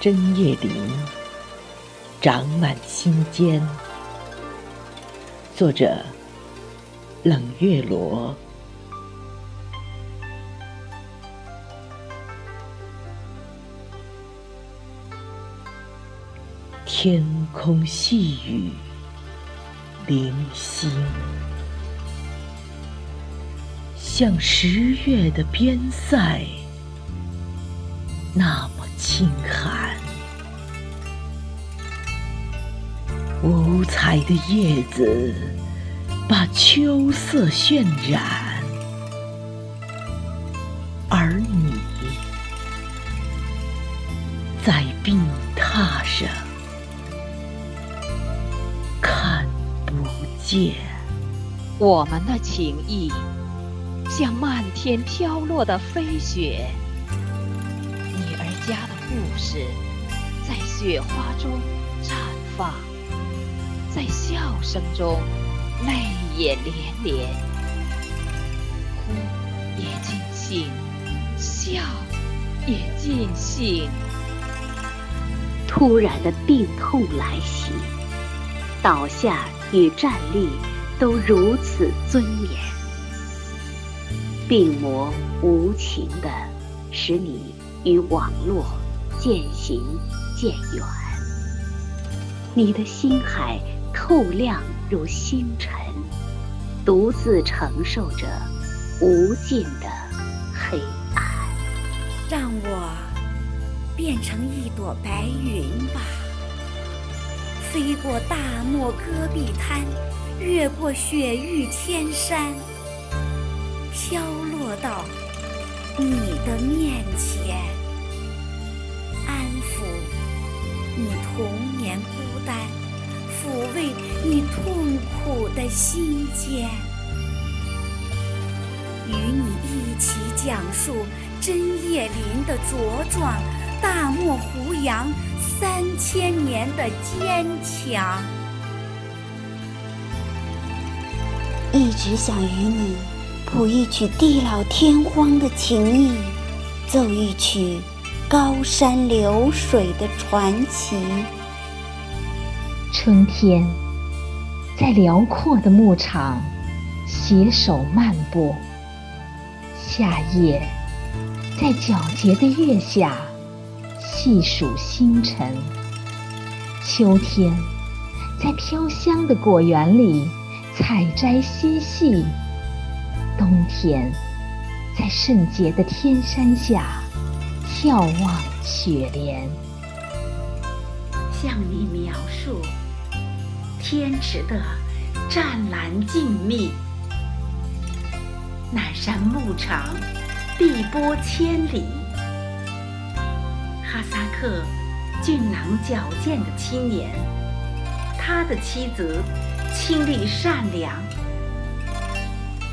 针叶林，长满心间。作者：冷月罗。天空细雨，零星，像十月的边塞，那么清寒。五彩的叶子把秋色渲染，而你，在病榻上看不。见，我们的情谊像漫天飘落的飞雪。女儿家的故事在雪花中绽放，在笑声中泪眼连连。哭也尽兴，笑也尽兴。突然的病痛来袭，倒下。与站立都如此尊严，病魔无情的使你与网络渐行渐远，你的心海透亮如星辰，独自承受着无尽的黑暗。让我变成一朵白云吧。飞过大漠戈壁滩，越过雪域千山，飘落到你的面前，安抚你童年孤单，抚慰你痛苦的心间，与你一起讲述针叶林的茁壮，大漠胡杨。三千年的坚强，一直想与你谱一曲地老天荒的情谊，奏一曲高山流水的传奇。春天，在辽阔的牧场携手漫步；夏夜，在皎洁的月下。细数星辰，秋天在飘香的果园里采摘嬉戏，冬天在圣洁的天山下眺望雪莲。向你描述天池的湛蓝静谧，南山牧场碧波千里。哈萨克俊朗矫健的青年，他的妻子清丽善良，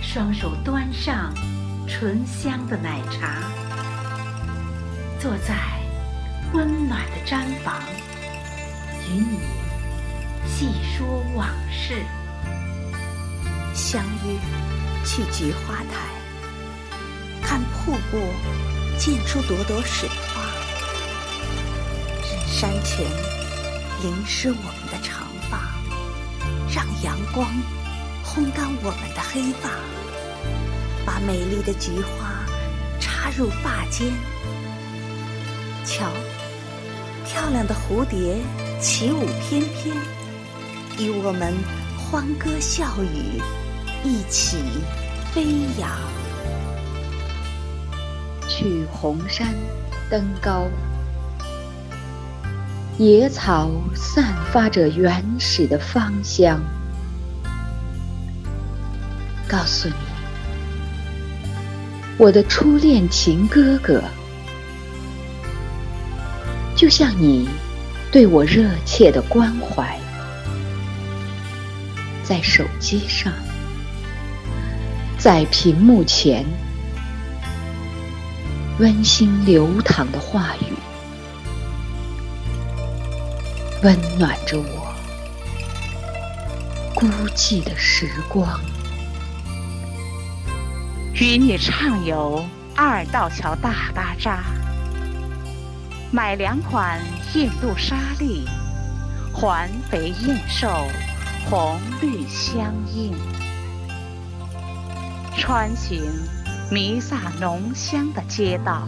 双手端上醇香的奶茶，坐在温暖的毡房，与你细说往事。相约去菊花台，看瀑布溅出朵朵水花。任山泉淋湿我们的长发，让阳光烘干我们的黑发，把美丽的菊花插入发间。瞧，漂亮的蝴蝶起舞翩翩，与我们欢歌笑语，一起飞扬。去红山登高。野草散发着原始的芳香，告诉你，我的初恋情哥哥，就像你对我热切的关怀，在手机上，在屏幕前，温馨流淌的话语。温暖着我孤寂的时光，与你畅游二道桥大巴扎，买两款印度沙粒，环肥燕瘦，红绿相映。穿行弥撒浓香的街道，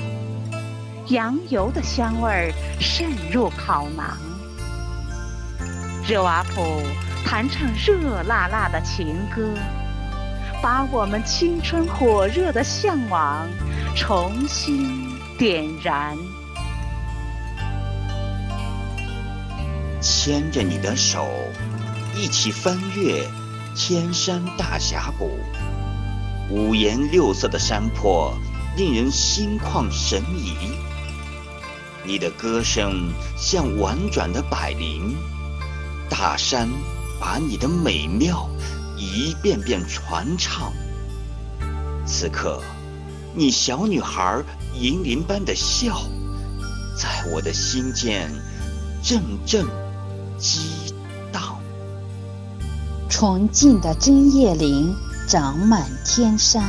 羊油的香味渗入烤囊。热瓦普弹唱热辣辣的情歌，把我们青春火热的向往重新点燃。牵着你的手，一起翻越天山大峡谷。五颜六色的山坡令人心旷神怡，你的歌声像婉转的百灵，大山把你的美妙一遍遍传唱。此刻，你小女孩银铃般的笑，在我的心间阵阵激。纯净的针叶林。长满天山，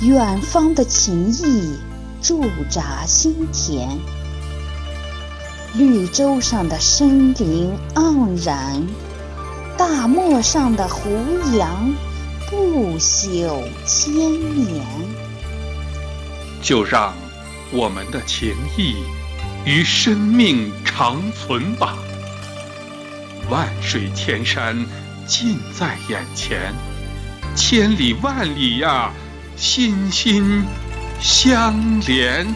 远方的情谊驻扎心田。绿洲上的森林盎然，大漠上的胡杨不朽千年。就让我们的情谊与生命长存吧。万水千山近在眼前。千里万里呀，心心相连。